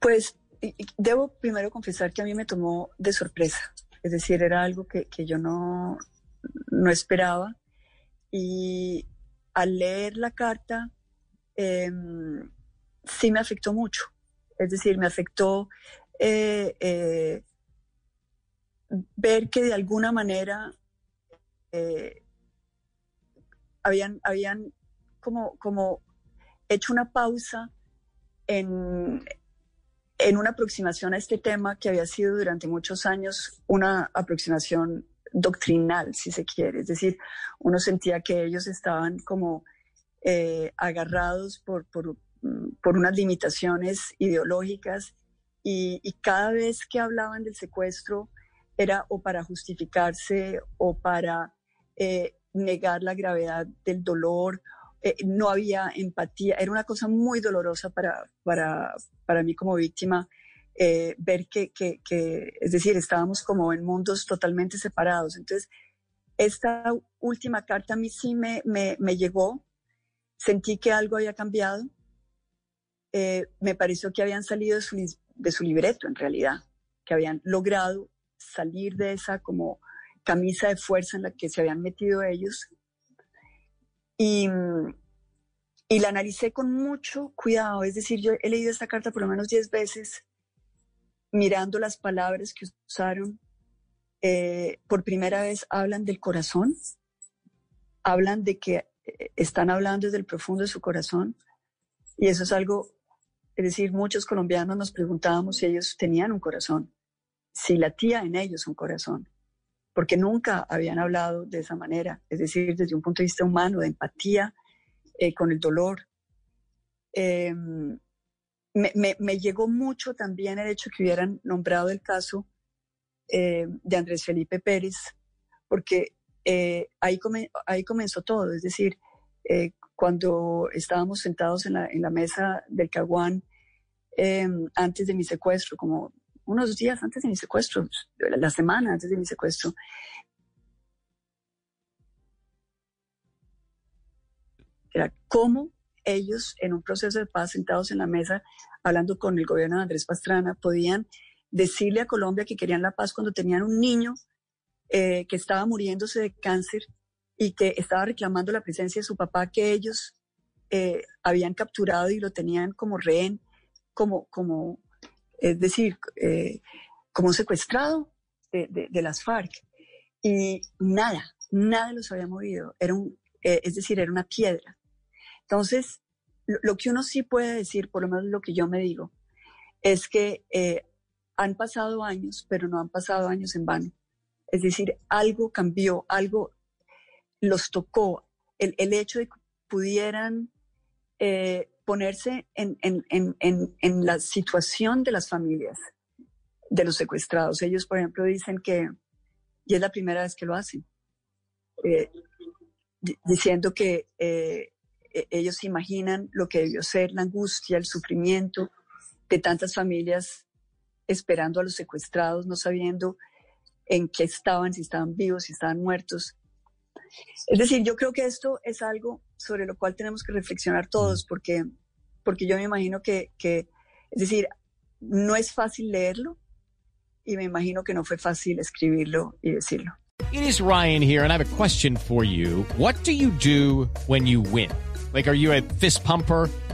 Pues debo primero confesar que a mí me tomó de sorpresa. Es decir, era algo que, que yo no, no esperaba. Y al leer la carta, eh, sí me afectó mucho. Es decir, me afectó eh, eh, ver que de alguna manera eh, habían, habían como, como hecho una pausa en, en una aproximación a este tema que había sido durante muchos años una aproximación doctrinal, si se quiere. Es decir, uno sentía que ellos estaban como eh, agarrados por, por, por, unas limitaciones ideológicas y, y, cada vez que hablaban del secuestro era o para justificarse o para eh, negar la gravedad del dolor. Eh, no había empatía, era una cosa muy dolorosa para, para, para mí como víctima eh, ver que, que, es decir, estábamos como en mundos totalmente separados. Entonces, esta última carta a mí sí me, me, me llegó, sentí que algo había cambiado, eh, me pareció que habían salido de su, de su libreto en realidad, que habían logrado salir de esa como camisa de fuerza en la que se habían metido ellos. Y, y la analicé con mucho cuidado, es decir, yo he leído esta carta por lo menos 10 veces, mirando las palabras que usaron. Eh, por primera vez hablan del corazón, hablan de que eh, están hablando desde el profundo de su corazón, y eso es algo, es decir, muchos colombianos nos preguntábamos si ellos tenían un corazón si latía en ellos un corazón, porque nunca habían hablado de esa manera, es decir, desde un punto de vista humano, de empatía eh, con el dolor. Eh, me, me, me, llegó mucho también el hecho que hubieran nombrado el caso eh, de Andrés Felipe Pérez, porque eh, ahí, come, ahí comenzó todo, es decir, eh, cuando estábamos sentados en la, en la mesa del Caguán, antes de mi secuestro, como unos días antes de mi secuestro, la semana antes de mi secuestro. Era cómo ellos, en un proceso de paz, sentados en la mesa, hablando con el gobierno de Andrés Pastrana, podían decirle a Colombia que querían la paz cuando tenían un niño eh, que estaba muriéndose de cáncer y que estaba reclamando la presencia de su papá que ellos eh, habían capturado y lo tenían como rehén, como, como, es decir, eh, como secuestrado de, las FARC. Y nada, nada los había movido. Era un, eh, es decir, era una piedra. Entonces, lo, que uno sí puede decir, por lo menos lo que yo me digo, es que eh, han pasado años, pero no han pasado años en vano. Es decir, algo cambió, algo los tocó. El, hecho de que pudieran ponerse en, en, en, en, la situación de las familias, de los secuestrados. Ellos, por ejemplo, dicen que, y es la primera vez que lo hacen, eh, diciendo que eh, ellos imaginan lo que debió ser la angustia, el sufrimiento de tantas familias esperando a los secuestrados, no sabiendo en qué estaban, si estaban vivos, si estaban muertos. Es decir, yo creo que esto es algo sobre lo cual tenemos que reflexionar todos, porque, porque yo me imagino que, que, es decir, no es fácil leerlo y me imagino que no fue fácil escribirlo y decirlo. It is Ryan here, and I have a question for you. What do you do when you win? Like, are you a fist pumper?